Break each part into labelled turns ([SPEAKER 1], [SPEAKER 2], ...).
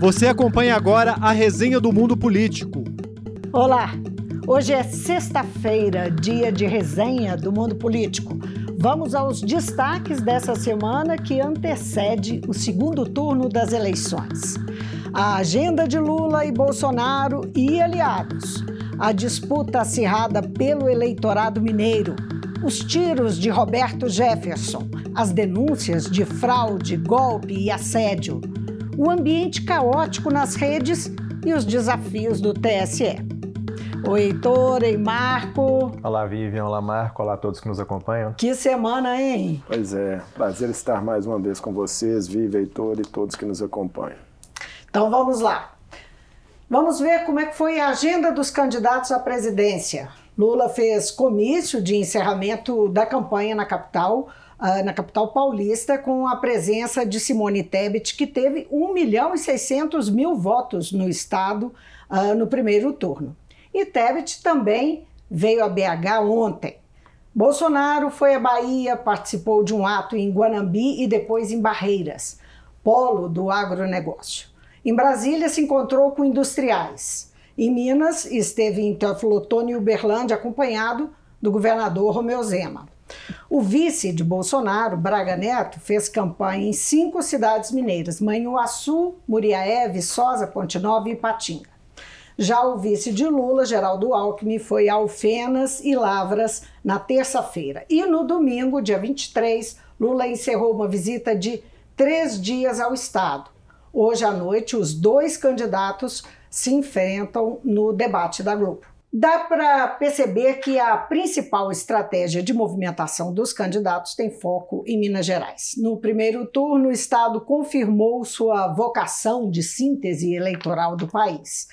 [SPEAKER 1] Você acompanha agora a resenha do mundo político.
[SPEAKER 2] Olá! Hoje é sexta-feira, dia de resenha do mundo político. Vamos aos destaques dessa semana que antecede o segundo turno das eleições. A agenda de Lula e Bolsonaro e aliados. A disputa acirrada pelo eleitorado mineiro. Os tiros de Roberto Jefferson. As denúncias de fraude, golpe e assédio o ambiente caótico nas redes e os desafios do TSE. Oi, Heitor, e Marco.
[SPEAKER 3] Olá, Vivian. Olá, Marco. Olá a todos que nos acompanham.
[SPEAKER 2] Que semana, hein?
[SPEAKER 4] Pois é. Prazer estar mais uma vez com vocês, Vivian, Heitor e todos que nos acompanham.
[SPEAKER 2] Então vamos lá. Vamos ver como é que foi a agenda dos candidatos à presidência. Lula fez comício de encerramento da campanha na capital, na capital paulista, com a presença de Simone Tebet, que teve 1 milhão e 600 mil votos no estado uh, no primeiro turno. E Tebet também veio a BH ontem. Bolsonaro foi à Bahia, participou de um ato em Guanambi e depois em Barreiras, polo do agronegócio. Em Brasília, se encontrou com industriais. Em Minas, esteve em Teoflotone e Uberlândia, acompanhado do governador Romeu Zema. O vice de Bolsonaro, Braga Neto, fez campanha em cinco cidades mineiras: Manhuaçu, Muriaé, Viçosa, Ponte Nova e Ipatinga. Já o vice de Lula, Geraldo Alckmin, foi a Alfenas e Lavras na terça-feira. E no domingo, dia 23, Lula encerrou uma visita de três dias ao Estado. Hoje à noite, os dois candidatos se enfrentam no debate da Globo. Dá para perceber que a principal estratégia de movimentação dos candidatos tem foco em Minas Gerais. No primeiro turno, o Estado confirmou sua vocação de síntese eleitoral do país.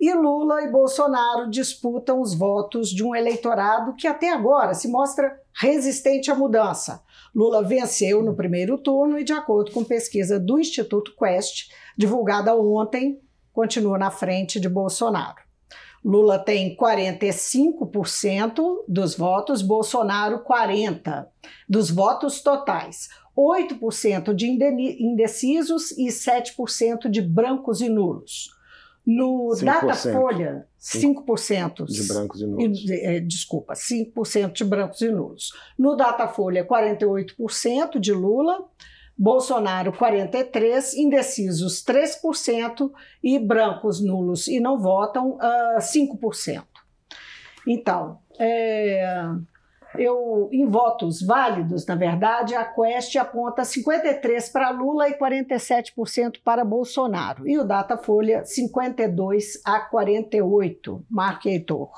[SPEAKER 2] E Lula e Bolsonaro disputam os votos de um eleitorado que até agora se mostra resistente à mudança. Lula venceu no primeiro turno e, de acordo com pesquisa do Instituto Quest, divulgada ontem, continua na frente de Bolsonaro. Lula tem 45% dos votos, Bolsonaro 40% dos votos totais. 8% de indecisos e 7% de brancos e nulos. No 5%. Datafolha, 5%,
[SPEAKER 4] de brancos e nulos.
[SPEAKER 2] É, desculpa, 5% de brancos e nulos. No Datafolha, 48% de Lula, Bolsonaro 43%, indecisos 3% e brancos, nulos e não votam uh, ah, 5%. Então, é, eu, em votos válidos, na verdade, a Quest aponta 53% para Lula e 47% para Bolsonaro. E o Datafolha, 52% a 48%. Marque Heitor.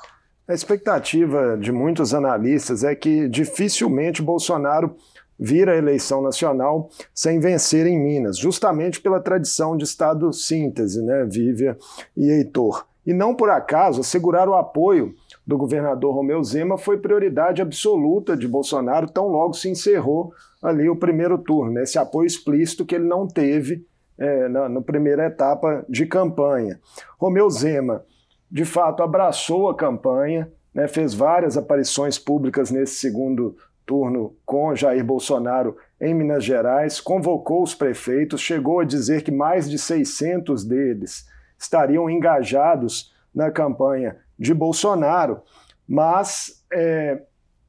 [SPEAKER 4] A expectativa de muitos analistas é que dificilmente Bolsonaro vira a eleição nacional sem vencer em Minas, justamente pela tradição de Estado síntese, né, Vívia e Heitor. E não por acaso, assegurar o apoio do governador Romeu Zema foi prioridade absoluta de Bolsonaro, tão logo se encerrou ali o primeiro turno, né, esse apoio explícito que ele não teve é, na, na primeira etapa de campanha. Romeu Zema, de fato, abraçou a campanha, né, fez várias aparições públicas nesse segundo turno com Jair Bolsonaro em Minas Gerais, convocou os prefeitos, chegou a dizer que mais de 600 deles estariam engajados na campanha de Bolsonaro, mas é,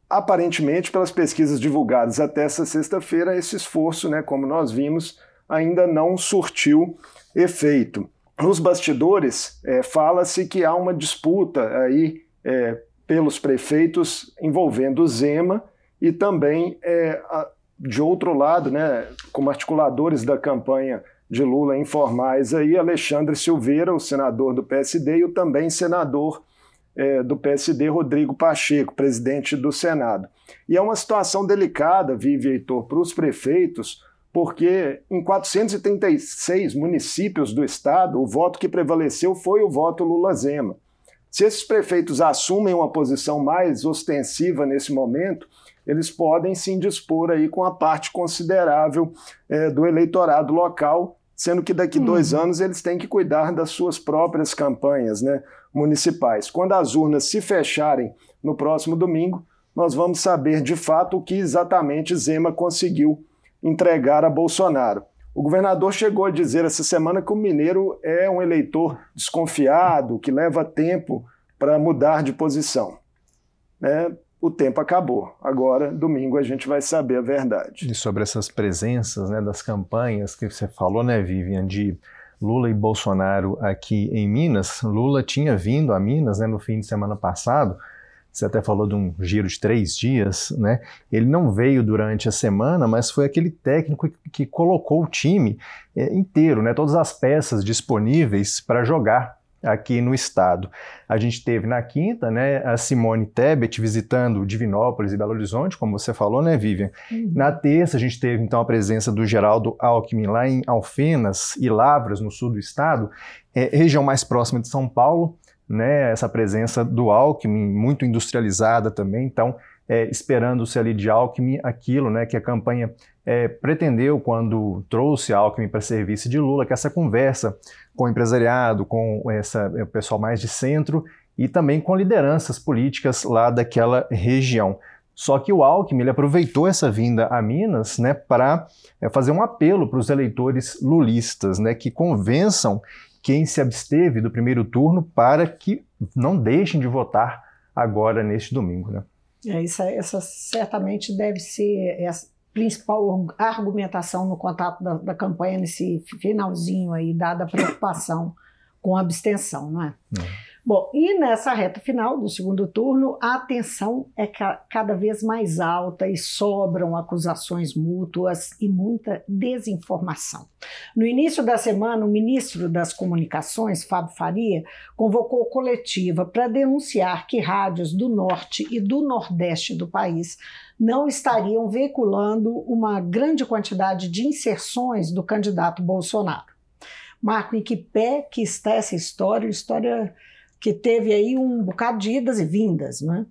[SPEAKER 4] aparentemente, pelas pesquisas divulgadas até essa sexta-feira, esse esforço, né, como nós vimos, ainda não surtiu efeito. Nos bastidores, é, fala-se que há uma disputa aí é, pelos prefeitos envolvendo Zema e também, é, de outro lado, né, como articuladores da campanha de Lula informais, aí, Alexandre Silveira, o senador do PSD, e o também senador é, do PSD, Rodrigo Pacheco, presidente do Senado. E é uma situação delicada, vive Heitor, para os prefeitos, porque em 436 municípios do estado, o voto que prevaleceu foi o voto Lula-Zema. Se esses prefeitos assumem uma posição mais ostensiva nesse momento, eles podem se indispor aí com a parte considerável é, do eleitorado local, sendo que daqui uhum. dois anos eles têm que cuidar das suas próprias campanhas né, municipais. Quando as urnas se fecharem no próximo domingo, nós vamos saber de fato o que exatamente Zema conseguiu entregar a Bolsonaro. O governador chegou a dizer essa semana que o mineiro é um eleitor desconfiado, que leva tempo para mudar de posição. Né? O tempo acabou. Agora, domingo, a gente vai saber a verdade.
[SPEAKER 3] E sobre essas presenças né, das campanhas que você falou, né, Vivian, de Lula e Bolsonaro aqui em Minas. Lula tinha vindo a Minas né, no fim de semana passado você até falou de um giro de três dias, né? Ele não veio durante a semana, mas foi aquele técnico que, colocou o time é, inteiro, né? Todas as peças disponíveis para jogar aqui no estado. A gente teve na quinta, né, a Simone Tebet visitando Divinópolis e Belo Horizonte, como você falou, né, Vivian? Uhum. Na terça a gente teve então a presença do Geraldo Alckmin lá em Alfenas e Lavras, no sul do estado, é, região mais próxima de São Paulo né, essa presença do Alckmin, muito industrializada também, então é, esperando-se ali de Alckmin aquilo né, que a campanha é, pretendeu quando trouxe Alckmin para serviço de Lula, que é essa conversa com o empresariado, com essa, o pessoal mais de centro e também com lideranças políticas lá daquela região. Só que o Alckmin ele aproveitou essa vinda a Minas né, para é, fazer um apelo para os eleitores lulistas, né, que convençam quem se absteve do primeiro turno para que não deixem de votar agora neste domingo. Né?
[SPEAKER 2] É, isso, essa certamente deve ser a principal argumentação no contato da, da campanha nesse finalzinho aí, dada a preocupação com a abstenção, não é? é. Bom, e nessa reta final do segundo turno, a tensão é ca cada vez mais alta e sobram acusações mútuas e muita desinformação. No início da semana, o ministro das Comunicações, Fábio Faria, convocou coletiva para denunciar que rádios do norte e do nordeste do país não estariam veiculando uma grande quantidade de inserções do candidato Bolsonaro. Marco, em que pé que está essa história? História que teve aí um bocado de idas e vindas, né?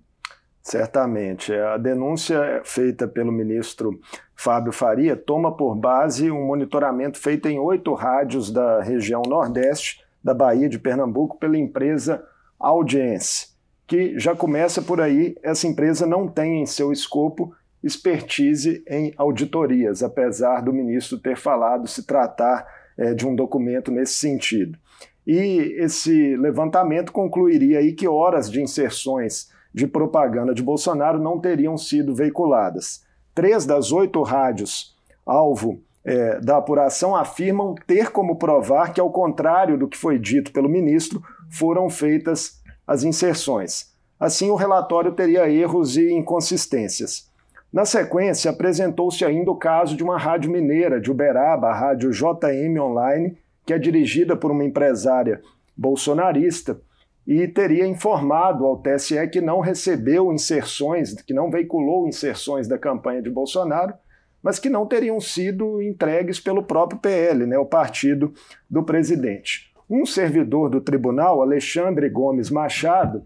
[SPEAKER 4] Certamente. A denúncia feita pelo ministro Fábio Faria toma por base um monitoramento feito em oito rádios da região Nordeste da Bahia de Pernambuco pela empresa Audience, que já começa por aí. Essa empresa não tem em seu escopo expertise em auditorias, apesar do ministro ter falado se tratar é, de um documento nesse sentido. E esse levantamento concluiria aí que horas de inserções de propaganda de Bolsonaro não teriam sido veiculadas. Três das oito rádios alvo é, da apuração afirmam ter como provar que, ao contrário do que foi dito pelo ministro, foram feitas as inserções. Assim, o relatório teria erros e inconsistências. Na sequência, apresentou-se ainda o caso de uma rádio mineira de Uberaba, a rádio JM Online, que é dirigida por uma empresária bolsonarista e teria informado ao TSE que não recebeu inserções, que não veiculou inserções da campanha de Bolsonaro, mas que não teriam sido entregues pelo próprio PL, né, o partido do presidente. Um servidor do tribunal, Alexandre Gomes Machado,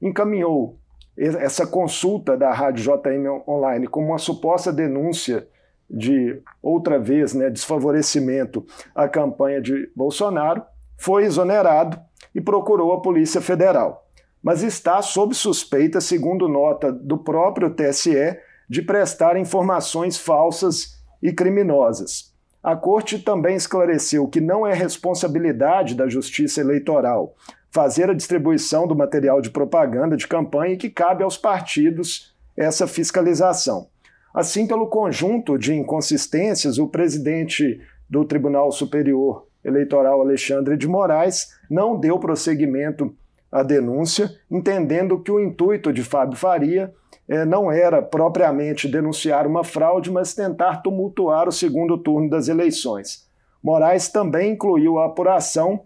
[SPEAKER 4] encaminhou essa consulta da Rádio JM Online como uma suposta denúncia de outra vez né, desfavorecimento à campanha de Bolsonaro, foi exonerado e procurou a Polícia Federal. Mas está sob suspeita, segundo nota do próprio TSE, de prestar informações falsas e criminosas. A Corte também esclareceu que não é responsabilidade da Justiça Eleitoral fazer a distribuição do material de propaganda de campanha e que cabe aos partidos essa fiscalização. Assim, pelo conjunto de inconsistências, o presidente do Tribunal Superior Eleitoral, Alexandre de Moraes, não deu prosseguimento à denúncia, entendendo que o intuito de Fábio Faria eh, não era propriamente denunciar uma fraude, mas tentar tumultuar o segundo turno das eleições. Moraes também incluiu a apuração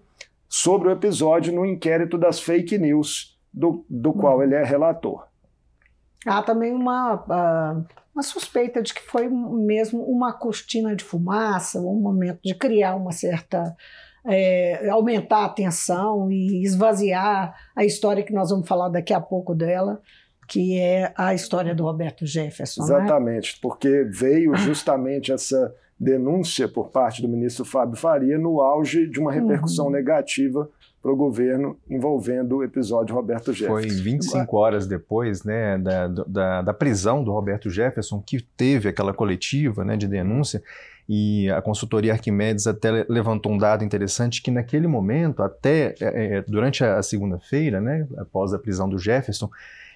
[SPEAKER 4] sobre o episódio no inquérito das fake news, do, do qual ele é relator.
[SPEAKER 2] Há também uma, uh, uma suspeita de que foi mesmo uma cortina de fumaça, um momento de criar uma certa. É, aumentar a tensão e esvaziar a história que nós vamos falar daqui a pouco dela, que é a história do Roberto Jefferson.
[SPEAKER 4] Né? Exatamente, né? porque veio justamente essa denúncia por parte do ministro Fábio Faria no auge de uma repercussão uhum. negativa para o governo envolvendo o episódio Roberto Jefferson.
[SPEAKER 3] Foi 25 horas depois né, da, da, da prisão do Roberto Jefferson que teve aquela coletiva né, de denúncia e a consultoria Arquimedes até levantou um dado interessante que naquele momento, até é, é durante a segunda-feira, né, após a prisão do Jefferson,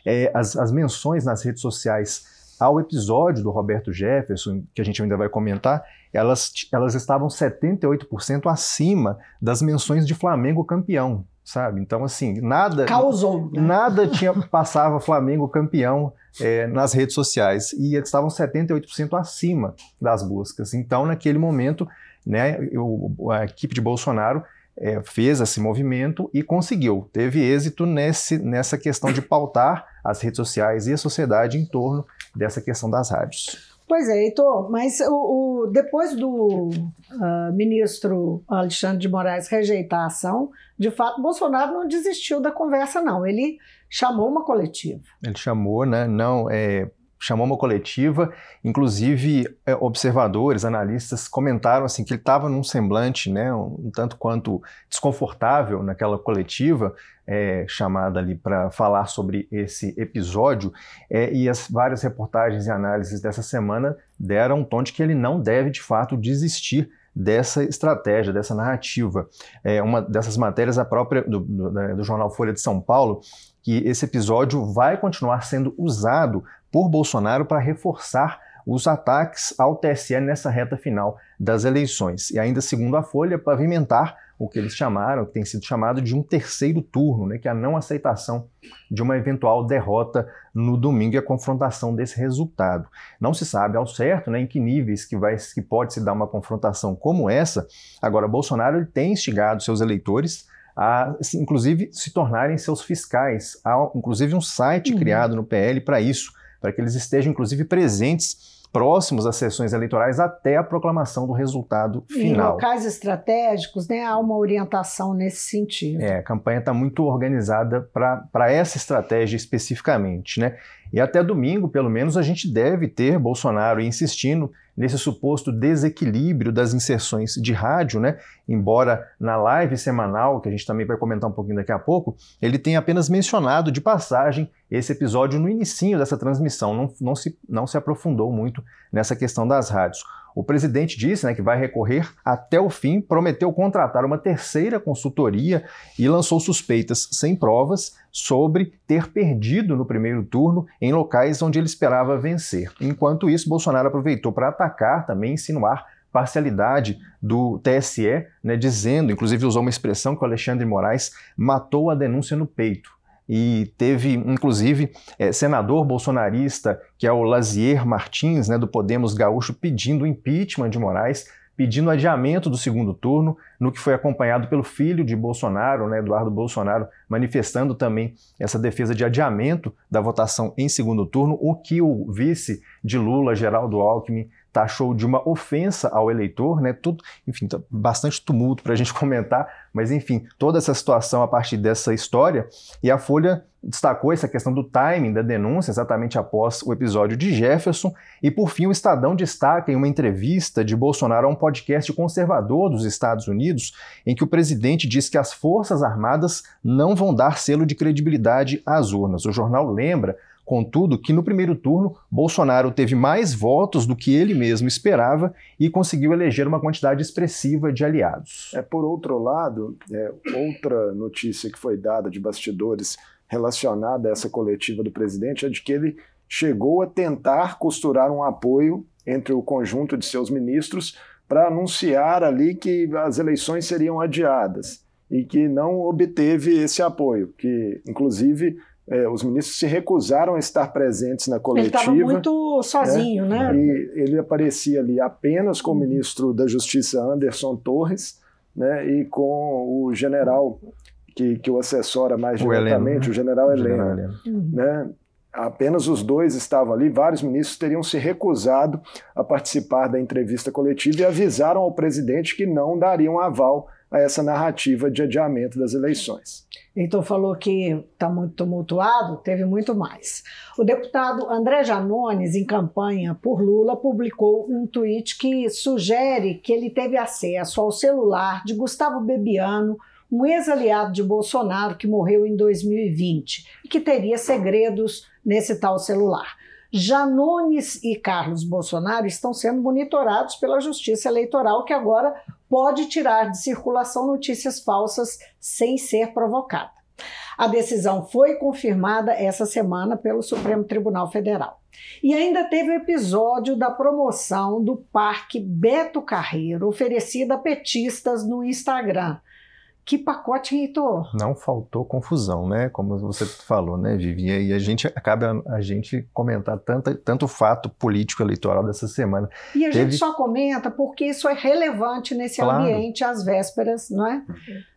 [SPEAKER 3] é, as, as menções nas redes sociais ao episódio do Roberto Jefferson, que a gente ainda vai comentar, elas, elas estavam 78% acima das menções de Flamengo campeão, sabe? Então, assim, nada.
[SPEAKER 2] Causou.
[SPEAKER 3] Né? Nada tinha passava Flamengo campeão é, nas redes sociais e estavam 78% acima das buscas. Então, naquele momento, né, eu, a equipe de Bolsonaro é, fez esse movimento e conseguiu, teve êxito nesse, nessa questão de pautar as redes sociais e a sociedade em torno dessa questão das rádios.
[SPEAKER 2] Pois é, Heitor, mas o, o depois do uh, ministro Alexandre de Moraes rejeitar a ação, de fato, Bolsonaro não desistiu da conversa, não. Ele chamou uma coletiva.
[SPEAKER 3] Ele chamou, né? Não, é, chamou uma coletiva, inclusive é, observadores, analistas comentaram assim que ele estava num semblante, né, um, tanto quanto desconfortável naquela coletiva é, chamada ali para falar sobre esse episódio, é, e as várias reportagens e análises dessa semana deram um tom de que ele não deve de fato desistir dessa estratégia, dessa narrativa. É, uma dessas matérias, a própria do, do, do jornal Folha de São Paulo, que esse episódio vai continuar sendo usado por Bolsonaro para reforçar os ataques ao TSE nessa reta final das eleições. E ainda segundo a Folha, pavimentar o que eles chamaram, que tem sido chamado de um terceiro turno, né, que é a não aceitação de uma eventual derrota no domingo e a confrontação desse resultado. Não se sabe ao certo né, em que níveis que, vai, que pode se dar uma confrontação como essa. Agora, Bolsonaro ele tem instigado seus eleitores a, inclusive, se tornarem seus fiscais. Há, inclusive, um site uhum. criado no PL para isso, para que eles estejam, inclusive, presentes próximos às sessões eleitorais até a proclamação do resultado final.
[SPEAKER 2] Em locais estratégicos, né, há uma orientação nesse sentido.
[SPEAKER 3] É, a campanha está muito organizada para essa estratégia especificamente. Né? E até domingo, pelo menos, a gente deve ter Bolsonaro insistindo nesse suposto desequilíbrio das inserções de rádio, né? Embora na live semanal, que a gente também vai comentar um pouquinho daqui a pouco, ele tenha apenas mencionado de passagem esse episódio no início dessa transmissão, não, não, se, não se aprofundou muito nessa questão das rádios. O presidente disse né, que vai recorrer até o fim, prometeu contratar uma terceira consultoria e lançou suspeitas sem provas sobre ter perdido no primeiro turno em locais onde ele esperava vencer. Enquanto isso, Bolsonaro aproveitou para atacar, também insinuar parcialidade do TSE, né, dizendo, inclusive usou uma expressão que o Alexandre Moraes matou a denúncia no peito e teve, inclusive, é, senador bolsonarista, que é o Lazier Martins, né, do Podemos Gaúcho, pedindo impeachment de Moraes, pedindo adiamento do segundo turno, no que foi acompanhado pelo filho de Bolsonaro, né, Eduardo Bolsonaro, manifestando também essa defesa de adiamento da votação em segundo turno, o que o vice de Lula, Geraldo Alckmin, taxou de uma ofensa ao eleitor, né? Tudo, enfim, tá bastante tumulto para a gente comentar, mas enfim, toda essa situação a partir dessa história e a Folha destacou essa questão do timing da denúncia exatamente após o episódio de Jefferson e por fim o Estadão destaca em uma entrevista de Bolsonaro a um podcast conservador dos Estados Unidos em que o presidente diz que as forças armadas não vão dar selo de credibilidade às urnas. O jornal lembra Contudo, que no primeiro turno, Bolsonaro teve mais votos do que ele mesmo esperava e conseguiu eleger uma quantidade expressiva de aliados.
[SPEAKER 4] É, por outro lado, é, outra notícia que foi dada de bastidores relacionada a essa coletiva do presidente é de que ele chegou a tentar costurar um apoio entre o conjunto de seus ministros para anunciar ali que as eleições seriam adiadas e que não obteve esse apoio, que inclusive é, os ministros se recusaram a estar presentes na coletiva. Ele
[SPEAKER 2] estava muito sozinho, né?
[SPEAKER 4] né? E ele aparecia ali apenas com o ministro da Justiça Anderson Torres, né? E com o general que, que o assessora mais o diretamente, Heleno, né? o general Heleno, Heleno. né? Apenas os dois estavam ali, vários ministros teriam se recusado a participar da entrevista coletiva e avisaram ao presidente que não dariam aval a essa narrativa de adiamento das eleições.
[SPEAKER 2] Então falou que está muito tumultuado, teve muito mais. O deputado André Janones, em campanha por Lula, publicou um tweet que sugere que ele teve acesso ao celular de Gustavo Bebiano, um ex-aliado de Bolsonaro que morreu em 2020 e que teria segredos nesse tal celular. Janones e Carlos Bolsonaro estão sendo monitorados pela Justiça Eleitoral, que agora pode tirar de circulação notícias falsas sem ser provocada. A decisão foi confirmada essa semana pelo Supremo Tribunal Federal. E ainda teve o episódio da promoção do Parque Beto Carreiro, oferecida a petistas no Instagram. Que pacote, Heitor?
[SPEAKER 3] Não faltou confusão, né? Como você falou, né, Vivi? E a gente acaba a gente comentar tanto, tanto fato político eleitoral dessa semana.
[SPEAKER 2] E a Teve... gente só comenta porque isso é relevante nesse claro. ambiente às vésperas, não é?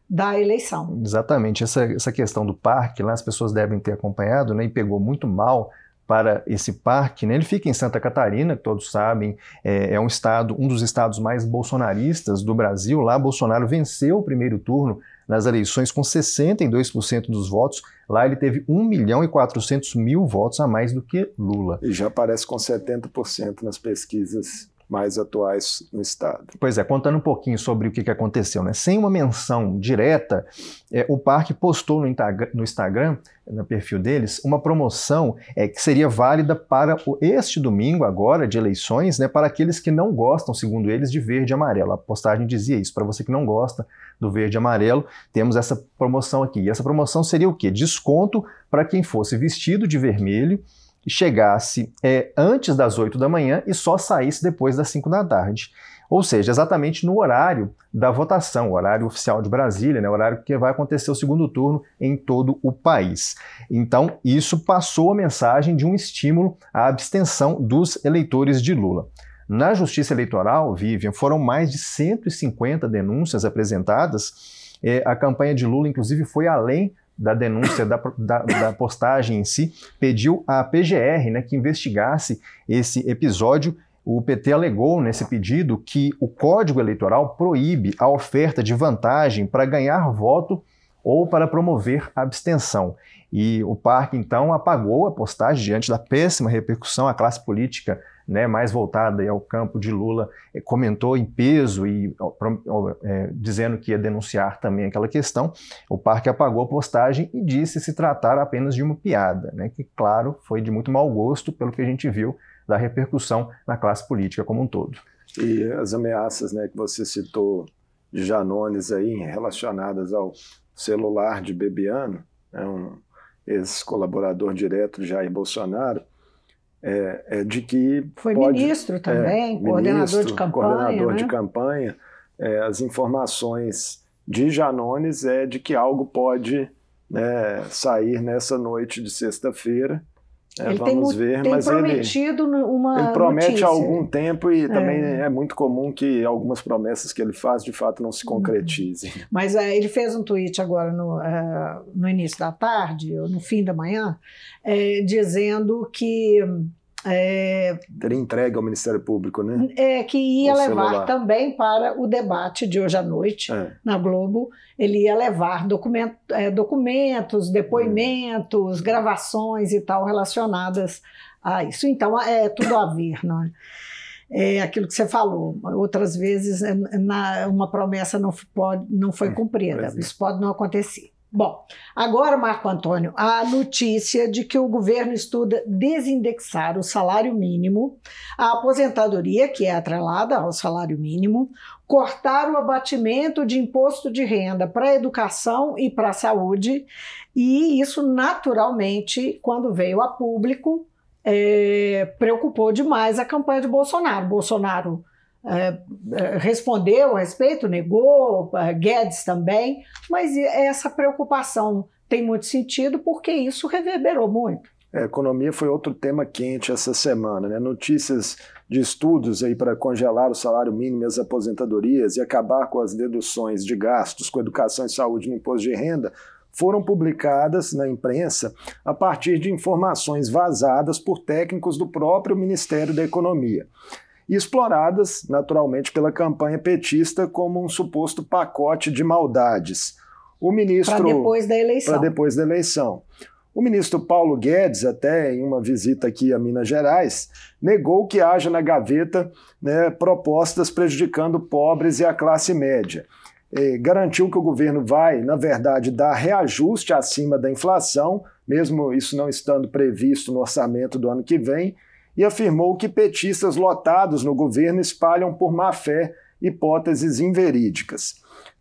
[SPEAKER 2] Da eleição.
[SPEAKER 3] Exatamente. Essa, essa questão do parque lá, as pessoas devem ter acompanhado, né? E pegou muito mal para esse parque. Né? Ele fica em Santa Catarina, que todos sabem, é, é, um estado, um dos estados mais bolsonaristas do Brasil. Lá, Bolsonaro venceu o primeiro turno nas eleições com 62% dos votos. Lá ele teve 1 milhão e 400 mil votos a mais do que Lula.
[SPEAKER 4] E já aparece com 70% nas pesquisas mais atuais no Estado.
[SPEAKER 3] Pois é, contando um pouquinho sobre o que, aconteceu, né? Sem uma menção direta, é, o parque postou no, no, Instagram, no perfil deles, uma promoção é, que seria válida para o, este domingo, agora, de eleições, né, para aqueles que não gostam, segundo eles, de verde e amarelo. A postagem dizia isso. Para você que não gosta do verde e amarelo, temos essa promoção aqui. E essa promoção seria o quê? Desconto para quem fosse vestido de vermelho chegasse é, antes das 8 da manhã e só saísse depois das 5 da tarde. Ou seja, exatamente no horário da votação, horário oficial de Brasília, né, horário que vai acontecer o segundo turno em todo o país. Então, isso passou a mensagem de um estímulo à abstenção dos eleitores de Lula. Na Justiça Eleitoral, Vivian, foram mais de 150 denúncias apresentadas. É, a campanha de Lula, inclusive, foi além da denúncia da, da, da, postagem em si, pediu à PGR né, que investigasse esse episódio. O PT alegou nesse pedido que o Código Eleitoral proíbe a oferta de vantagem para ganhar voto ou para promover abstenção. E o parque, então, apagou a postagem diante da péssima repercussão. A classe política né, mais voltada ao campo de Lula, eh, comentou em peso e é, dizendo que ia denunciar também aquela questão. O parque apagou a postagem e disse se tratar apenas de uma piada, né, que, claro, foi de muito mau gosto pelo que a gente viu da repercussão na classe política como um todo.
[SPEAKER 4] E as ameaças né, que você citou de Janones aí relacionadas ao celular de Bebiano, né, um ex-colaborador direto de Jair Bolsonaro, é, é de que.
[SPEAKER 2] Foi pode, ministro também, é, coordenador ministro, de campanha.
[SPEAKER 4] Coordenador
[SPEAKER 2] né?
[SPEAKER 4] de campanha. É, as informações de Janones é de que algo pode né, sair nessa noite de sexta-feira. É,
[SPEAKER 2] ele
[SPEAKER 4] vamos
[SPEAKER 2] tem,
[SPEAKER 4] ver,
[SPEAKER 2] tem
[SPEAKER 4] mas
[SPEAKER 2] prometido
[SPEAKER 4] ele,
[SPEAKER 2] uma
[SPEAKER 4] ele promete
[SPEAKER 2] notícia.
[SPEAKER 4] há algum tempo e também é. é. muito comum que algumas promessas que ele faz de fato não se uhum. concretizem.
[SPEAKER 2] Mas uh, ele fez um tweet agora no, uh, no início da tarde, ou no fim da manhã, uh, dizendo que
[SPEAKER 4] é, Teria entregue ao Ministério Público, né?
[SPEAKER 2] É, que ia o levar celular. também para o debate de hoje à noite é. na Globo. Ele ia levar documento, é, documentos, depoimentos, hum. gravações e tal relacionadas a isso. Então, é tudo a ver, não é? É aquilo que você falou. Outras vezes, é, na, uma promessa não, pode, não foi é, cumprida. É. Isso pode não acontecer. Bom, agora, Marco Antônio, a notícia de que o governo estuda desindexar o salário mínimo, a aposentadoria, que é atrelada ao salário mínimo, cortar o abatimento de imposto de renda para a educação e para a saúde, e isso naturalmente, quando veio a público, é, preocupou demais a campanha de Bolsonaro. Bolsonaro respondeu a respeito, negou, é, Guedes também, mas essa preocupação tem muito sentido porque isso reverberou muito.
[SPEAKER 4] A economia foi outro tema quente essa semana. Né? Notícias de estudos aí para congelar o salário mínimo e as aposentadorias e acabar com as deduções de gastos com educação e saúde no imposto de renda foram publicadas na imprensa a partir de informações vazadas por técnicos do próprio Ministério da Economia e exploradas, naturalmente, pela campanha petista como um suposto pacote de maldades. O ministro. Para
[SPEAKER 2] depois da eleição.
[SPEAKER 4] Para depois da eleição. O ministro Paulo Guedes, até em uma visita aqui a Minas Gerais, negou que haja na gaveta né, propostas prejudicando pobres e a classe média. E garantiu que o governo vai, na verdade, dar reajuste acima da inflação, mesmo isso não estando previsto no orçamento do ano que vem, e afirmou que petistas lotados no governo espalham por má fé hipóteses inverídicas.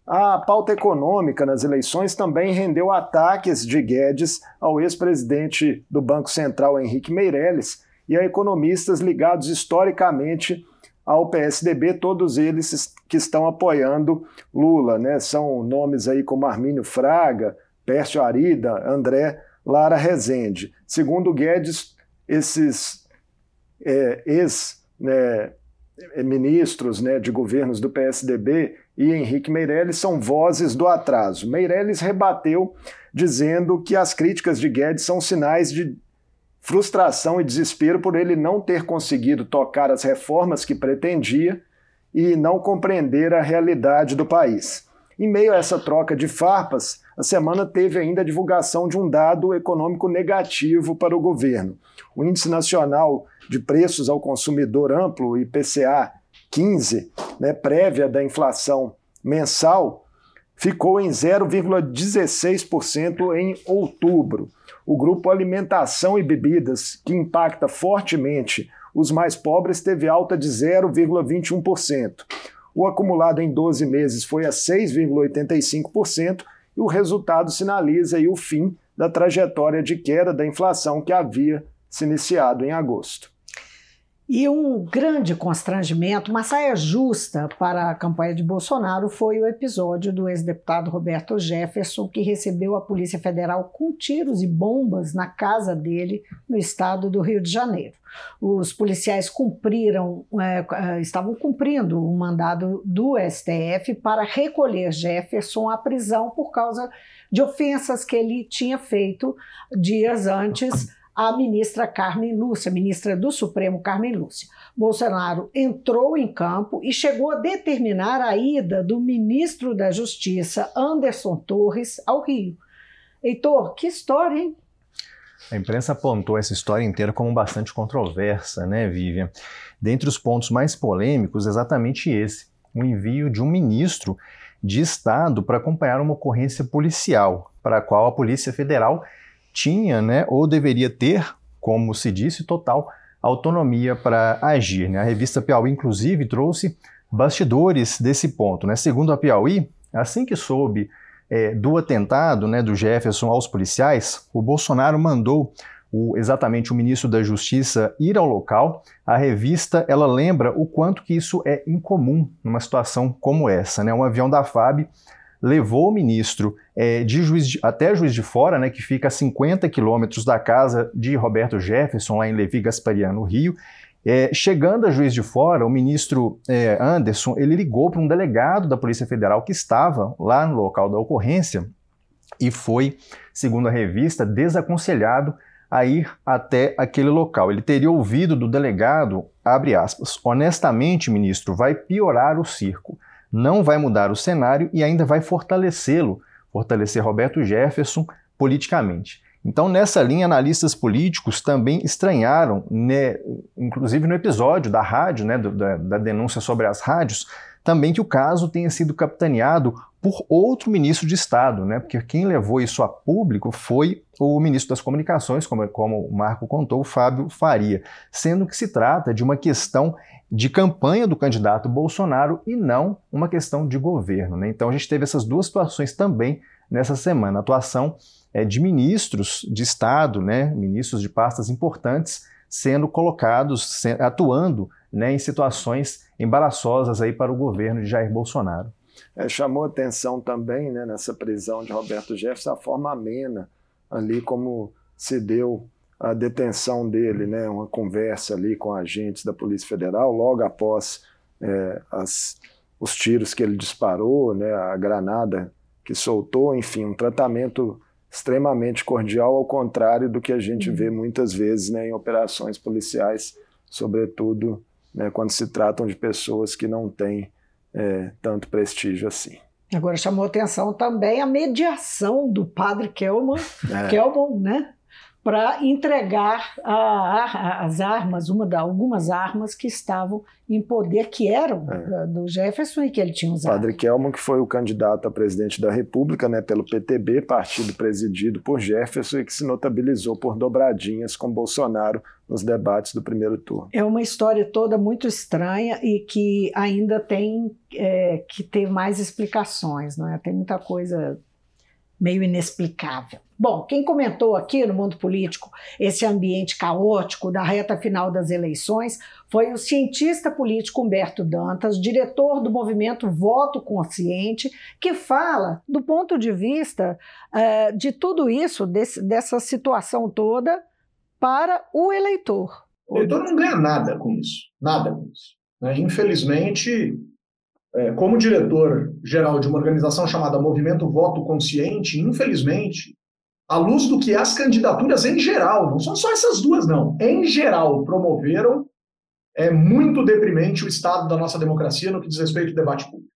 [SPEAKER 4] A pauta econômica nas eleições também rendeu ataques de Guedes ao ex-presidente do Banco Central, Henrique Meirelles, e a economistas ligados historicamente ao PSDB, todos eles que estão apoiando Lula. Né? São nomes aí como Armínio Fraga, Pércio Arida, André Lara Rezende. Segundo Guedes, esses é, ex-ministros né, né, de governos do PSDB e Henrique Meirelles são vozes do atraso. Meirelles rebateu dizendo que as críticas de Guedes são sinais de frustração e desespero por ele não ter conseguido tocar as reformas que pretendia e não compreender a realidade do país. Em meio a essa troca de farpas, a semana teve ainda a divulgação de um dado econômico negativo para o governo. O Índice Nacional de Preços ao Consumidor Amplo, IPCA 15, né, prévia da inflação mensal, ficou em 0,16% em outubro o grupo Alimentação e Bebidas, que impacta fortemente os mais pobres, teve alta de 0,21%. O acumulado em 12 meses foi a 6,85% e o resultado sinaliza o fim da trajetória de queda da inflação que havia se iniciado em agosto.
[SPEAKER 2] E um grande constrangimento, uma saia justa para a campanha de Bolsonaro foi o episódio do ex-deputado Roberto Jefferson, que recebeu a Polícia Federal com tiros e bombas na casa dele no estado do Rio de Janeiro. Os policiais cumpriram, é, é estavam cumprindo o mandado do STF para recolher Jefferson à prisão por causa de ofensas que ele tinha feito dias antes a ministra Carmen Lúcia, ministra do Supremo Carmen Lúcia. Bolsonaro entrou em campo e chegou a determinar a ida do ministro da Justiça, Anderson Torres, ao Rio. Heitor, que história, hein?
[SPEAKER 3] A imprensa apontou essa história inteira como bastante controversa, né, Vivian? Dentre os pontos mais polêmicos, exatamente esse: o envio de um ministro de Estado para acompanhar uma ocorrência policial, para a qual a Polícia Federal tinha, né, ou deveria ter, como se disse, total autonomia para agir. Né? A revista Piauí, inclusive, trouxe bastidores desse ponto. Né? Segundo a Piauí, assim que soube é, do atentado né, do Jefferson aos policiais, o Bolsonaro mandou o, exatamente o ministro da Justiça ir ao local. A revista ela lembra o quanto que isso é incomum numa situação como essa. Né? Um avião da FAB levou o ministro é, de Juiz de, até Juiz de Fora, né, que fica a 50 quilômetros da casa de Roberto Jefferson, lá em Levi Gaspariano, Rio. É, chegando a Juiz de Fora, o ministro é, Anderson ele ligou para um delegado da Polícia Federal que estava lá no local da ocorrência e foi, segundo a revista, desaconselhado a ir até aquele local. Ele teria ouvido do delegado, abre aspas, honestamente, ministro, vai piorar o circo não vai mudar o cenário e ainda vai fortalecê-lo, fortalecer Roberto Jefferson politicamente. Então, nessa linha, analistas políticos também estranharam, né, inclusive no episódio da rádio, né, da, da denúncia sobre as rádios, também que o caso tenha sido capitaneado por outro ministro de Estado, né? porque quem levou isso a público foi o ministro das Comunicações, como, como o Marco contou, o Fábio Faria, sendo que se trata de uma questão de campanha do candidato Bolsonaro e não uma questão de governo. Né? Então a gente teve essas duas situações também nessa semana. Atuação é, de ministros de Estado, né? ministros de pastas importantes, sendo colocados, se, atuando né, em situações embaraçosas aí para o governo de Jair Bolsonaro.
[SPEAKER 4] É, chamou atenção também né, nessa prisão de Roberto Jefferson a forma amena ali como se deu a detenção dele, né, uma conversa ali com agentes da Polícia Federal logo após é, as, os tiros que ele disparou, né, a granada que soltou, enfim, um tratamento extremamente cordial, ao contrário do que a gente vê uhum. muitas vezes né, em operações policiais, sobretudo né, quando se tratam de pessoas que não têm é, tanto prestígio assim.
[SPEAKER 2] Agora chamou atenção também a mediação do padre Kelman, é. Kelman né? para entregar a, a, as armas, uma da, algumas armas que estavam em poder, que eram é. do Jefferson e que ele tinha usado.
[SPEAKER 4] Padre Kelman, que foi o candidato a presidente da República né, pelo PTB, partido presidido por Jefferson e que se notabilizou por dobradinhas com Bolsonaro nos debates do primeiro turno.
[SPEAKER 2] É uma história toda muito estranha e que ainda tem é, que ter mais explicações, não é? Tem muita coisa meio inexplicável. Bom, quem comentou aqui no mundo político esse ambiente caótico da reta final das eleições foi o cientista político Humberto Dantas, diretor do movimento Voto Consciente, que fala do ponto de vista uh, de tudo isso, desse, dessa situação toda, para o eleitor.
[SPEAKER 5] O eleitor não ganha nada com isso, nada com isso. Né? Infelizmente, é, como diretor-geral de uma organização chamada Movimento Voto Consciente, infelizmente, à luz do que as candidaturas em geral, não são só essas duas, não, em geral, promoveram, é muito deprimente o estado da nossa democracia no que diz respeito ao debate público.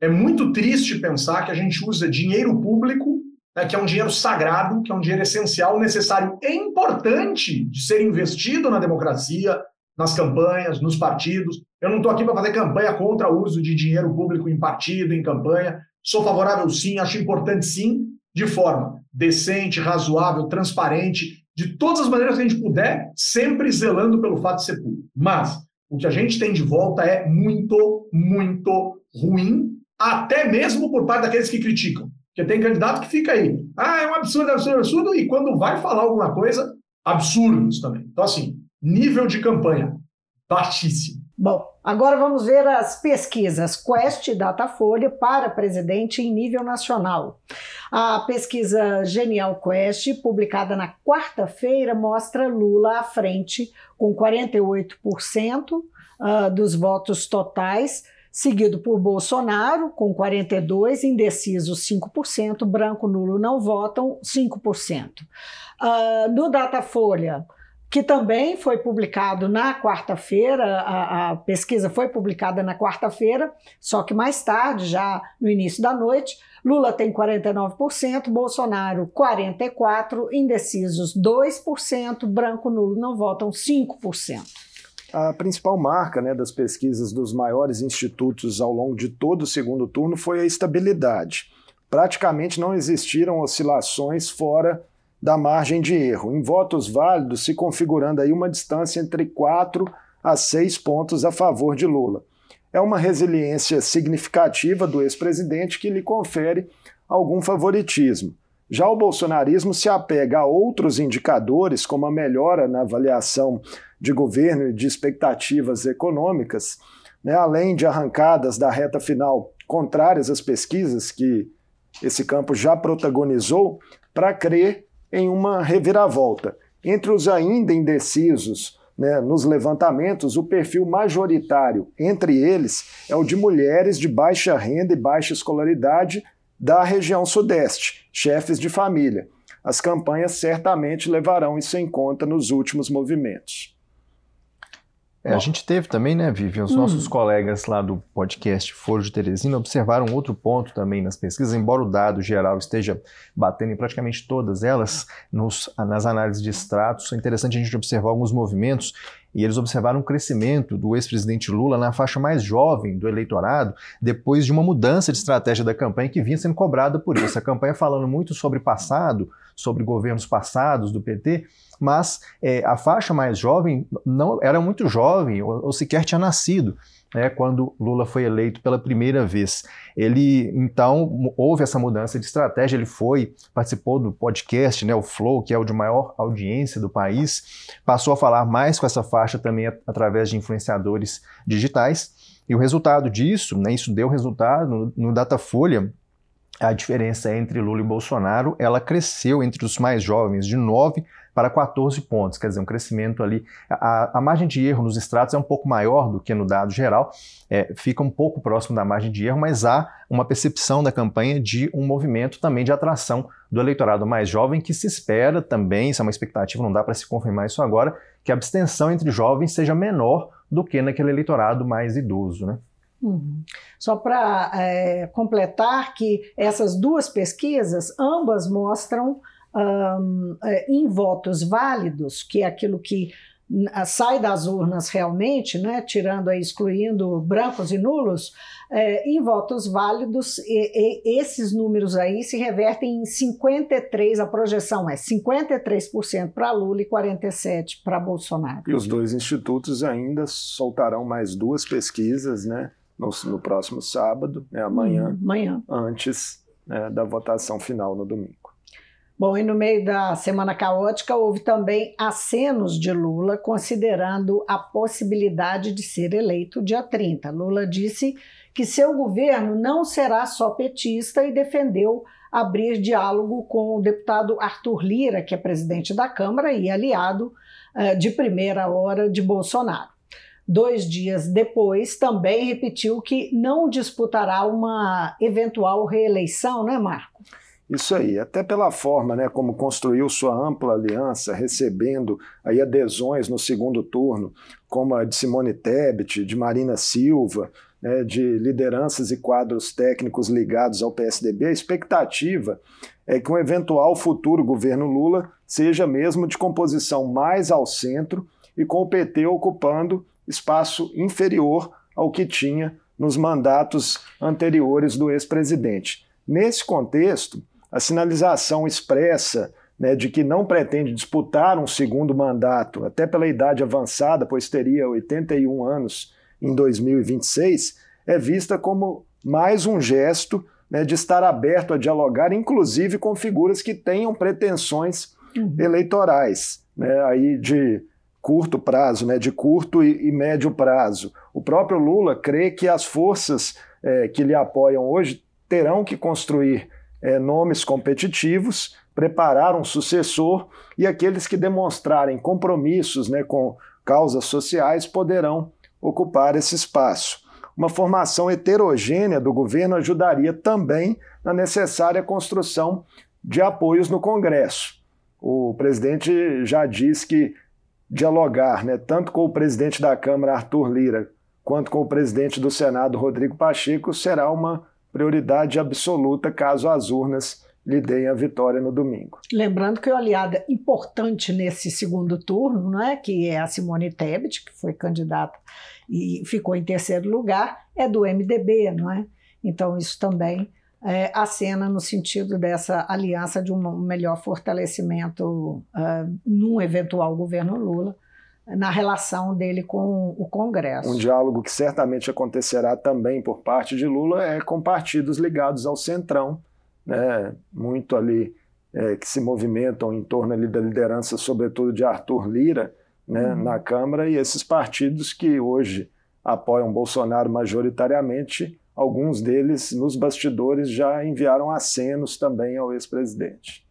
[SPEAKER 5] É muito triste pensar que a gente usa dinheiro público, né, que é um dinheiro sagrado, que é um dinheiro essencial, necessário e importante de ser investido na democracia, nas campanhas, nos partidos. Eu não estou aqui para fazer campanha contra o uso de dinheiro público em partido, em campanha. Sou favorável, sim, acho importante, sim, de forma decente, razoável, transparente, de todas as maneiras que a gente puder, sempre zelando pelo fato de ser público. Mas o que a gente tem de volta é muito, muito ruim, até mesmo por parte daqueles que criticam. Porque tem candidato que fica aí, ah, é um absurdo, é absurdo, é absurdo, e quando vai falar alguma coisa, absurdos também. Então, assim, nível de campanha baixíssimo.
[SPEAKER 2] Bom, agora vamos ver as pesquisas Quest e Datafolha para presidente em nível nacional. A pesquisa Genial Quest, publicada na quarta-feira, mostra Lula à frente com 48% ah, dos votos totais, seguido por Bolsonaro com 42%, indecisos 5%, branco nulo não votam 5%. Uh, no Datafolha, que também foi publicado na quarta-feira, a, a, pesquisa foi publicada na quarta-feira, só que mais tarde, já no início da noite, Lula tem 49%, Bolsonaro 44%, indecisos 2%, branco nulo não votam 5%.
[SPEAKER 4] A principal marca né, das pesquisas dos maiores institutos ao longo de todo o segundo turno foi a estabilidade. Praticamente não existiram oscilações fora da margem de erro, em votos válidos se configurando aí uma distância entre 4 a 6 pontos a favor de Lula. É uma resiliência significativa do ex-presidente que lhe confere algum favoritismo. Já o bolsonarismo se apega a outros indicadores, como a melhora na avaliação de governo e de expectativas econômicas, né, além de arrancadas da reta final contrárias às pesquisas que esse campo já protagonizou, para crer em uma reviravolta. Entre os ainda indecisos né, nos levantamentos, o perfil majoritário entre eles é o de mulheres de baixa renda e baixa escolaridade da região Sudeste, chefes de família. As campanhas certamente levarão isso em conta nos últimos movimentos.
[SPEAKER 3] É, a gente teve também, né, Vivian, os hum. nossos colegas lá do podcast Foro de Teresina observaram outro ponto também nas pesquisas, embora o dado geral esteja batendo em praticamente todas elas, nos, nas análises de extratos, é interessante a gente observar alguns movimentos e eles observaram um crescimento do ex-presidente Lula na faixa mais jovem do eleitorado, depois de uma mudança de estratégia da campanha que vinha sendo cobrada por isso. A campanha falando muito sobre passado, sobre governos passados do PT, mas é, a faixa mais jovem não era muito jovem ou, ou sequer tinha nascido. né, quando Lula foi eleito pela primeira vez. Ele, então, houve essa mudança de estratégia, ele foi, participou do podcast, né, o Flow, que é o de maior audiência do país, passou a falar mais com essa faixa também através de influenciadores digitais, e o resultado disso, né, isso deu resultado no, no Datafolha, a diferença entre Lula e Bolsonaro, ela cresceu entre os mais jovens de 9 para 14 pontos, quer dizer, um crescimento ali. A, a margem de erro nos extratos é um pouco maior do que no dado geral, é, fica um pouco próximo da margem de erro, mas há uma percepção da campanha de um movimento também de atração do eleitorado mais jovem, que se espera também, isso é uma expectativa, não dá para se confirmar isso agora, que a abstenção entre jovens seja menor do que naquele eleitorado mais idoso, né?
[SPEAKER 2] Uhum. Só para é, completar que essas duas pesquisas, ambas mostram um, em votos válidos, que é aquilo que sai das urnas realmente, né, tirando aí, excluindo brancos e nulos, é, em votos válidos, e, e, esses números aí se revertem em 53, a projeção é 53% para Lula e 47% para Bolsonaro.
[SPEAKER 4] E os dois institutos ainda soltarão mais duas pesquisas, né, no, no próximo sábado, né, amanhã,
[SPEAKER 2] hum, amanhã.
[SPEAKER 4] antes né, da votação final no domingo.
[SPEAKER 2] Bom, e no meio da semana caótica houve também acenos de Lula, considerando a possibilidade de ser eleito dia 30. Lula disse que seu governo não será só petista e defendeu abrir diálogo com o deputado Arthur Lira, que é presidente da Câmara e aliado uh, de primeira hora de Bolsonaro. Dois dias depois, também repetiu que não disputará uma eventual reeleição, né, Marco?
[SPEAKER 4] Isso aí, até pela forma né, como construiu sua ampla aliança, recebendo aí adesões no segundo turno, como a de Simone Tebet, de Marina Silva, né, de lideranças e quadros técnicos ligados ao PSDB, a expectativa é que um eventual futuro governo Lula seja mesmo de composição mais ao centro e com o PT ocupando espaço inferior ao que tinha nos mandatos anteriores do ex-presidente. Nesse contexto, a sinalização expressa né, de que não pretende disputar um segundo mandato, até pela idade avançada, pois teria 81 anos em 2026, é vista como mais um gesto né, de estar aberto a dialogar, inclusive com figuras que tenham pretensões uhum. eleitorais, né, aí de curto prazo, né, de curto e, e, médio prazo. O próprio Lula crê que as forças é, que lhe apoiam hoje terão que construir é, nomes competitivos, preparar um sucessor e aqueles que demonstrarem compromissos né, com causas sociais poderão ocupar esse espaço. Uma formação heterogênea do governo ajudaria também na necessária construção de apoios no Congresso. O presidente já disse que dialogar né, tanto com o presidente da Câmara, Arthur Lira, quanto com o presidente do Senado, Rodrigo Pacheco, será uma prioridade absoluta caso as urnas lhe deem a vitória no domingo.
[SPEAKER 2] Lembrando que o aliada importante nesse segundo turno, não é, que é a Simone Tebet, que foi candidata e ficou em terceiro lugar, é do MDB, não é? Então isso também é, acena no sentido dessa aliança de um melhor fortalecimento uh, num eventual governo Lula na relação dele com o Congresso.
[SPEAKER 4] Um diálogo que certamente acontecerá também por parte de Lula é com partidos ligados ao Centrão, né, muito ali é, que se movimentam em torno ali da liderança, sobretudo de Arthur Lira, né, uhum. na Câmara, e esses partidos que hoje apoiam Bolsonaro majoritariamente, alguns deles nos bastidores já enviaram acenos também ao ex-presidente.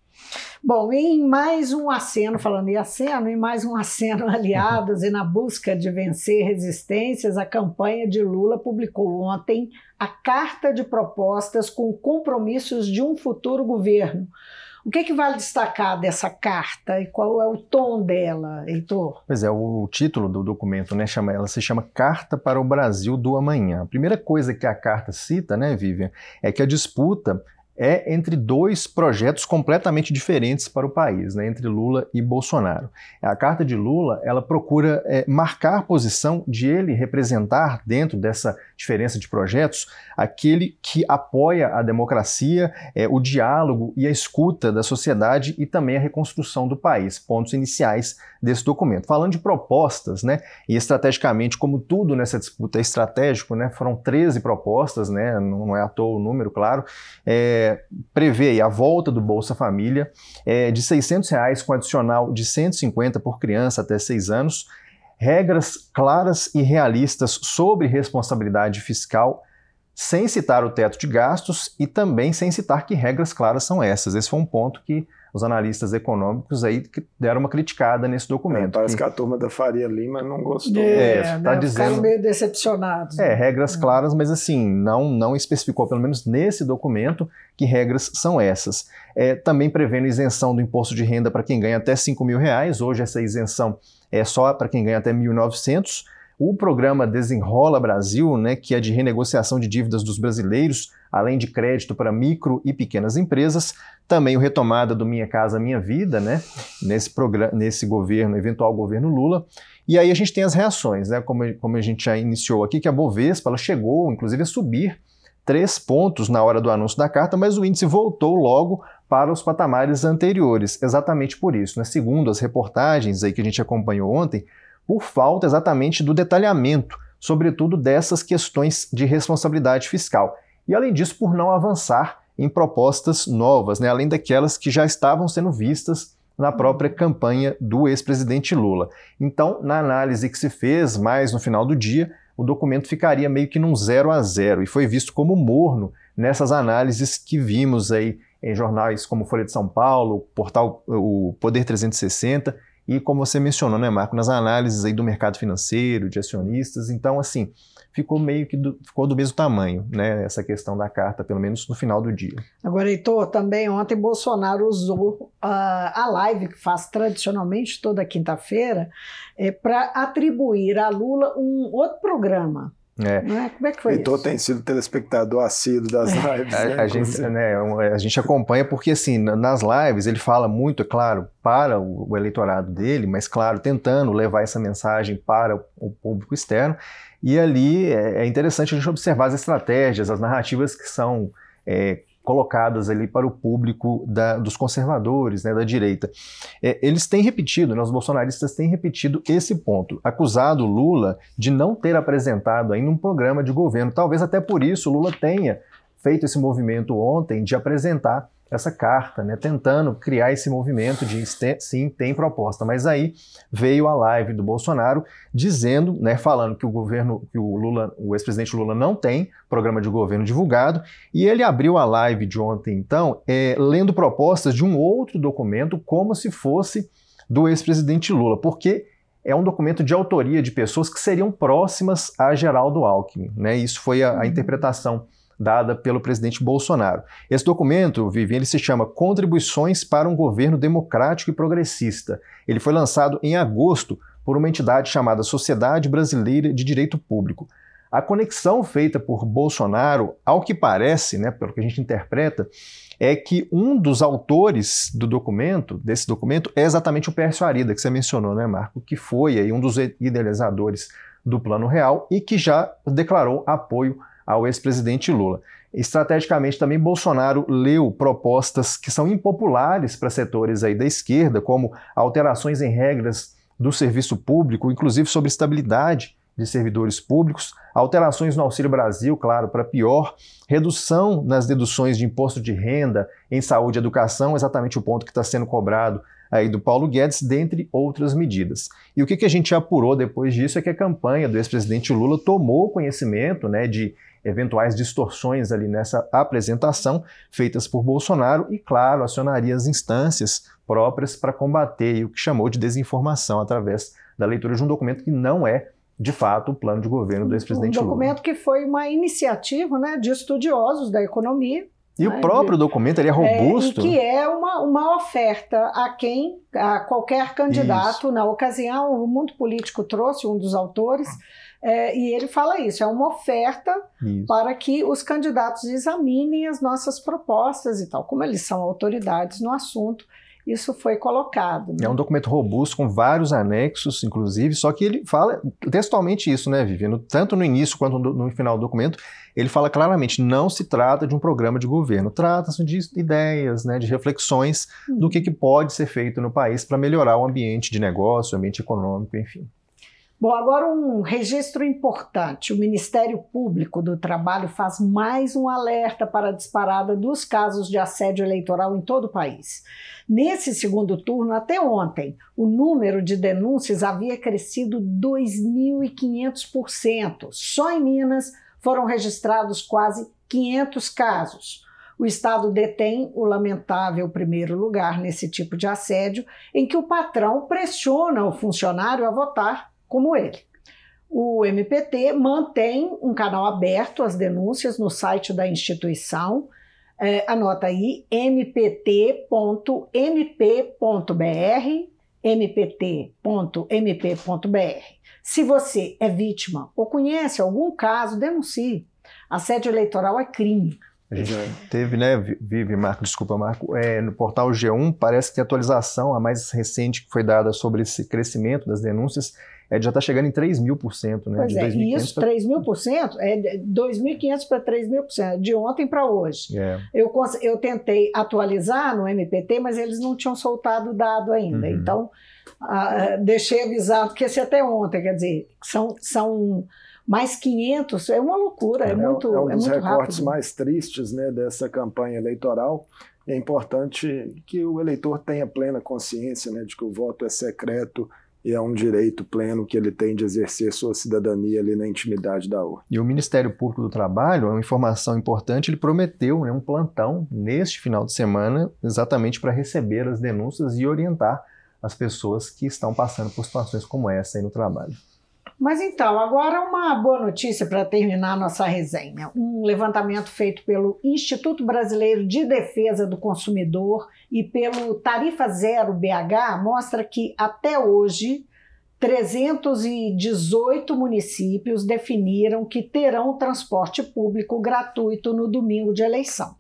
[SPEAKER 2] Bom, em mais um aceno, falando em aceno, em mais um aceno aliados e na busca de vencer resistências, a campanha de Lula publicou ontem a carta de propostas com compromissos de um futuro governo. O que, é que vale destacar dessa carta e qual é o tom dela, Heitor?
[SPEAKER 3] Pois é, o título do documento, né, chama, ela se chama Carta para o Brasil do Amanhã. A primeira coisa que a carta cita, né, Vivian, é que a disputa é entre dois projetos completamente diferentes para o país, né, entre Lula e Bolsonaro. A carta de Lula ela procura é, marcar a posição de ele representar dentro dessa diferença de projetos aquele que apoia a democracia, é, o diálogo e a escuta da sociedade e também a reconstrução do país. Pontos iniciais desse documento. Falando de propostas, né, e estrategicamente, como tudo nessa disputa é estratégico, né, foram 13 propostas, né, não é à toa o número, claro. É, prevê a volta do Bolsa Família é, de 600 reais com adicional de 150 por criança até 6 anos, regras claras e realistas sobre responsabilidade fiscal, sem citar o teto de gastos e também sem citar que regras claras são essas. Esse foi um ponto que os analistas econômicos aí deram uma criticada nesse documento. É,
[SPEAKER 4] parece que... que... a turma da Faria Lima não gostou.
[SPEAKER 2] É, é tá dizendo. Ficaram meio decepcionados.
[SPEAKER 3] É, regras claras, mas assim, não, não especificou, pelo menos nesse documento, que regras são essas. É, também prevendo isenção do imposto de renda para quem ganha até 5 mil reais. Hoje essa isenção é só para quem ganha até 1.900 o programa Desenrola Brasil, né, que é de renegociação de dívidas dos brasileiros, além de crédito para micro e pequenas empresas, também o retomada do Minha Casa Minha Vida, né, nesse, programa, nesse governo, eventual governo Lula. E aí a gente tem as reações, né, como, como a gente já iniciou aqui, que a Bovespa ela chegou, inclusive, a subir três pontos na hora do anúncio da carta, mas o índice voltou logo para os patamares anteriores, exatamente por isso. Né? Segundo as reportagens aí que a gente acompanhou ontem, por falta exatamente do detalhamento, sobretudo dessas questões de responsabilidade fiscal. E além disso, por não avançar em propostas novas, né, além daquelas que já estavam sendo vistas na própria campanha do ex-presidente Lula. Então, na análise que se fez mais no final do dia, o documento ficaria meio que num zero a zero e foi visto como morno nessas análises que vimos aí em jornais como Folha de São Paulo, portal o Poder 360 e como você mencionou, né, Marco, nas análises aí do mercado financeiro, de acionistas, então assim, ficou meio que do, ficou do mesmo tamanho, né, essa questão da carta, pelo menos no final do dia.
[SPEAKER 2] Agora, Heitor, também ontem Bolsonaro usou uh, a live que faz tradicionalmente toda quinta-feira é, para atribuir a Lula um outro programa é. é. Como é que foi
[SPEAKER 4] Heitor
[SPEAKER 2] isso?
[SPEAKER 4] tem sido telespectador assíduo das lives.
[SPEAKER 3] a,
[SPEAKER 4] né,
[SPEAKER 3] a gente, né, a gente acompanha porque, assim, nas lives ele fala muito, é claro, para o, o eleitorado dele, mas, claro, tentando levar essa mensagem para o, o público externo. E ali é, é, interessante a gente observar as estratégias, as narrativas que são é, colocadas ali para o público da, dos conservadores, né, da direita. É, eles têm repetido, né, os bolsonaristas têm repetido esse ponto, acusado Lula de não ter apresentado ainda um programa de governo. Talvez até por isso Lula tenha feito esse movimento ontem de apresentar essa carta, né, tentando criar esse movimento de sim, tem proposta. Mas aí veio a live do Bolsonaro dizendo, né, falando que o governo, que o Lula, o ex-presidente Lula não tem programa de governo divulgado, e ele abriu a live de ontem, então, é, lendo propostas de um outro documento como se fosse do ex-presidente Lula, porque é um documento de autoria de pessoas que seriam próximas a Geraldo Alckmin, né? Isso foi a, a uhum. interpretação dada pelo presidente Bolsonaro. Esse documento, Vivi, ele se chama Contribuições para um Governo Democrático e Progressista. Ele foi lançado em agosto por uma entidade chamada Sociedade Brasileira de Direito Público. A conexão feita por Bolsonaro, ao que parece, né, pelo que a gente interpreta, é que um dos autores do documento, desse documento, é exatamente o Pércio Arida, que você mencionou, né, Marco, que foi aí um dos idealizadores do Plano Real e que já declarou apoio ao ex-presidente Lula. Estrategicamente, também Bolsonaro leu propostas que são impopulares para setores aí da esquerda, como alterações em regras do serviço público, inclusive sobre estabilidade de servidores públicos, alterações no Auxílio Brasil, claro, para pior, redução nas deduções de imposto de renda em saúde e educação, exatamente o ponto que está sendo cobrado aí do Paulo Guedes, dentre outras medidas. E o que, que a gente apurou depois disso é que a campanha do ex-presidente Lula tomou conhecimento né, de eventuais distorções ali nessa apresentação feitas por Bolsonaro e, claro, acionaria as instâncias próprias para combater o que chamou de desinformação através da leitura de um documento que não é de fato, o plano de governo do ex-presidente Lula.
[SPEAKER 2] Um documento Lula. que foi uma iniciativa né, de estudiosos da economia.
[SPEAKER 3] E né, o próprio de, documento ele é robusto.
[SPEAKER 2] É, que é uma, uma oferta a quem, a qualquer candidato. Isso. Na ocasião, o mundo político trouxe um dos autores é, e ele fala isso: é uma oferta isso. para que os candidatos examinem as nossas propostas e tal. Como eles são autoridades no assunto, isso foi colocado.
[SPEAKER 3] Né? É um documento robusto, com vários anexos, inclusive, só que ele fala textualmente isso, né, Viviane? Tanto no início quanto no, final do documento, ele fala claramente: não se trata de um programa de governo, trata-se de ideias, né, de reflexões do que, que pode ser feito no país para melhorar o ambiente de negócio, o ambiente econômico, enfim.
[SPEAKER 2] Bom, agora um registro importante. O Ministério Público do Trabalho faz mais um alerta para a disparada dos casos de assédio eleitoral em todo o país. Nesse segundo turno, até ontem, o número de denúncias havia crescido 2.500%. Só em Minas foram registrados quase 500 casos. O Estado detém o lamentável primeiro lugar nesse tipo de assédio, em que o patrão pressiona o funcionário a votar como ele. O MPT mantém um canal aberto às denúncias no site da instituição. É, anota aí mpt.mp.br mpt.mp.br. Se você é vítima ou conhece algum caso, denuncie. Assédio eleitoral é crime.
[SPEAKER 3] A gente teve, né, Vive, Marco, desculpa, Marco, é, no portal G1, parece que a atualização, a mais recente que foi dada sobre esse crescimento das denúncias, é, já está chegando em 3 mil por cento, né?
[SPEAKER 2] Pois é, e isso, pra... 3 mil por cento, é 2.500 para 3 mil por cento, de ontem para hoje.
[SPEAKER 3] É.
[SPEAKER 2] Eu, eu tentei atualizar no MPT, mas eles não tinham soltado o dado ainda. Uhum. Então, ah, deixei avisado que esse até ontem, quer dizer, são, são mais 500, é uma loucura, é, é muito
[SPEAKER 4] É um
[SPEAKER 2] é
[SPEAKER 4] dos recortes
[SPEAKER 2] rápido.
[SPEAKER 4] mais tristes né, dessa campanha eleitoral. É importante que o eleitor tenha plena consciência né, de que o voto é secreto e é um direito pleno que ele tem de exercer sua cidadania ali na intimidade da urna.
[SPEAKER 3] E o Ministério Público do Trabalho, é uma informação importante, ele prometeu né, um plantão neste final de semana, exatamente para receber as denúncias e orientar as pessoas que estão passando por situações como essa aí no trabalho.
[SPEAKER 2] Mas então, agora uma boa notícia para terminar nossa resenha. Um levantamento feito pelo Instituto Brasileiro de Defesa do Consumidor e pelo Tarifa Zero BH mostra que até hoje 318 municípios definiram que terão transporte público gratuito no domingo de eleição.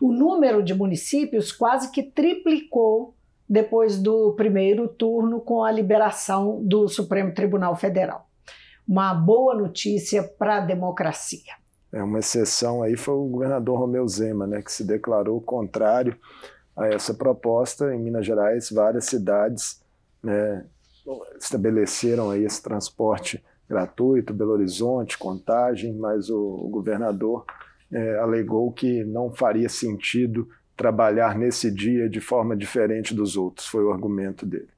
[SPEAKER 2] O número de municípios quase que triplicou depois do primeiro turno com a liberação do Supremo Tribunal Federal uma boa notícia para a democracia.
[SPEAKER 4] É uma exceção aí foi o governador Romeu Zema, né, que se declarou contrário a essa proposta. Em Minas Gerais, várias cidades né, estabeleceram aí esse transporte gratuito, Belo Horizonte, Contagem, mas o, o governador é, alegou que não faria sentido trabalhar nesse dia de forma diferente dos outros, foi o argumento dele.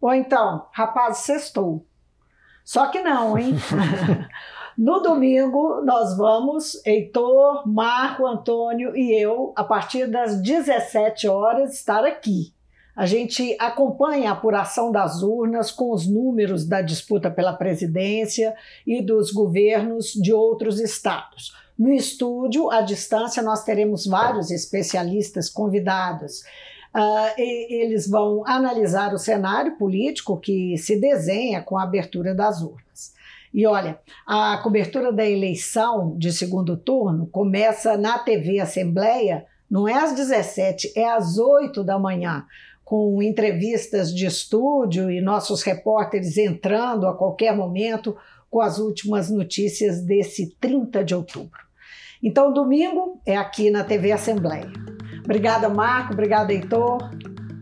[SPEAKER 2] Ou então, rapaz, sextou. Só que não, hein? no domingo, nós vamos, Heitor, Marco, Antônio e eu, a partir das 17 horas, estar aqui. A gente acompanha a apuração das urnas com os números da disputa pela presidência e dos governos de outros estados. No estúdio, à distância, nós teremos vários especialistas convidados. Uh, eles vão analisar o cenário político que se desenha com a abertura das urnas. E olha, a cobertura da eleição de segundo turno começa na TV Assembleia, não é às 17, é às 8 da manhã, com entrevistas de estúdio e nossos repórteres entrando a qualquer momento com as últimas notícias desse 30 de outubro. Então, domingo é aqui na TV Assembleia. Obrigada, Marco. Obrigada, Heitor.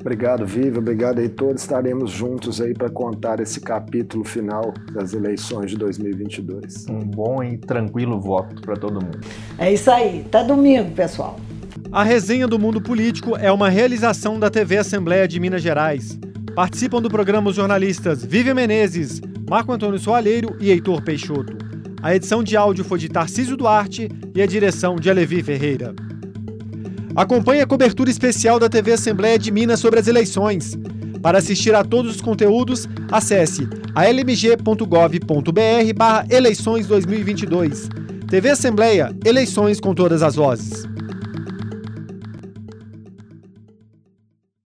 [SPEAKER 4] Obrigado, Viva. Obrigado, Heitor. Estaremos juntos aí para contar esse capítulo final das eleições de 2022.
[SPEAKER 3] Um bom e tranquilo voto para todo mundo.
[SPEAKER 2] É isso aí. Até domingo, pessoal.
[SPEAKER 1] A resenha do mundo político é uma realização da TV Assembleia de Minas Gerais. Participam do programa os jornalistas Vivian Menezes, Marco Antônio Soalheiro e Heitor Peixoto. A edição de áudio foi de Tarcísio Duarte e a direção de Alevi Ferreira. Acompanhe a cobertura especial da TV Assembleia de Minas sobre as eleições. Para assistir a todos os conteúdos, acesse almg.gov.br barra eleições 2022. TV Assembleia, eleições com todas as vozes.